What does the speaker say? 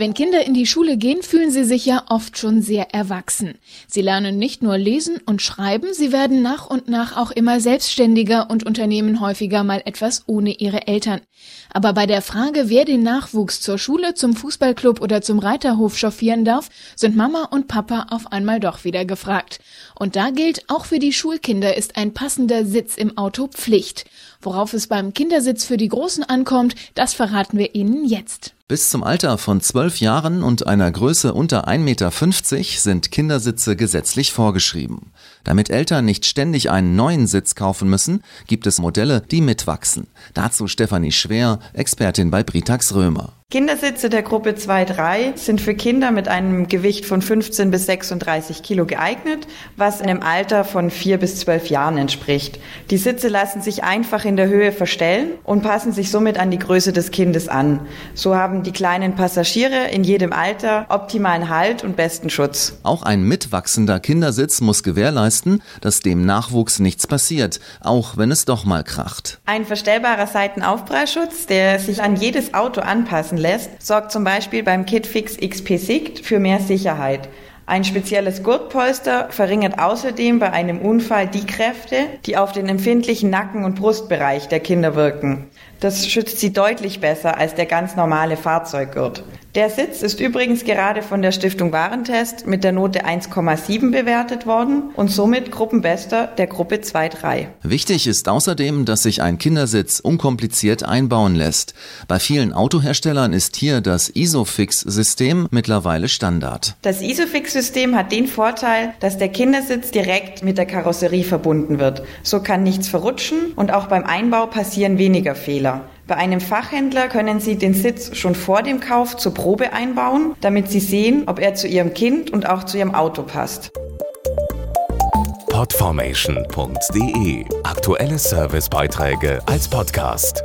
Wenn Kinder in die Schule gehen, fühlen sie sich ja oft schon sehr erwachsen. Sie lernen nicht nur lesen und schreiben, sie werden nach und nach auch immer selbstständiger und unternehmen häufiger mal etwas ohne ihre Eltern. Aber bei der Frage, wer den Nachwuchs zur Schule, zum Fußballclub oder zum Reiterhof chauffieren darf, sind Mama und Papa auf einmal doch wieder gefragt. Und da gilt, auch für die Schulkinder ist ein passender Sitz im Auto Pflicht. Worauf es beim Kindersitz für die Großen ankommt, das verraten wir Ihnen jetzt. Bis zum Alter von zwölf Jahren und einer Größe unter 1,50 Meter sind Kindersitze gesetzlich vorgeschrieben. Damit Eltern nicht ständig einen neuen Sitz kaufen müssen, gibt es Modelle, die mitwachsen. Dazu Stefanie Schwer, Expertin bei Britax Römer. Kindersitze der Gruppe 2-3 sind für Kinder mit einem Gewicht von 15 bis 36 Kilo geeignet, was einem Alter von 4 bis 12 Jahren entspricht. Die Sitze lassen sich einfach in der Höhe verstellen und passen sich somit an die Größe des Kindes an. So haben die kleinen Passagiere in jedem Alter optimalen Halt und besten Schutz. Auch ein mitwachsender Kindersitz muss gewährleisten, dass dem Nachwuchs nichts passiert, auch wenn es doch mal kracht. Ein verstellbarer Seitenaufprallschutz, der sich an jedes Auto anpassen lässt, sorgt zum Beispiel beim KitFix XP Sicht für mehr Sicherheit. Ein spezielles Gurtpolster verringert außerdem bei einem Unfall die Kräfte, die auf den empfindlichen Nacken- und Brustbereich der Kinder wirken. Das schützt sie deutlich besser als der ganz normale Fahrzeuggurt. Der Sitz ist übrigens gerade von der Stiftung Warentest mit der Note 1,7 bewertet worden und somit Gruppenbester der Gruppe 2-3. Wichtig ist außerdem, dass sich ein Kindersitz unkompliziert einbauen lässt. Bei vielen Autoherstellern ist hier das Isofix-System mittlerweile Standard. Das Isofix-System hat den Vorteil, dass der Kindersitz direkt mit der Karosserie verbunden wird. So kann nichts verrutschen und auch beim Einbau passieren weniger Fehler. Bei einem Fachhändler können Sie den Sitz schon vor dem Kauf zur Probe einbauen, damit Sie sehen, ob er zu Ihrem Kind und auch zu Ihrem Auto passt. Podformation.de Aktuelle Servicebeiträge als Podcast.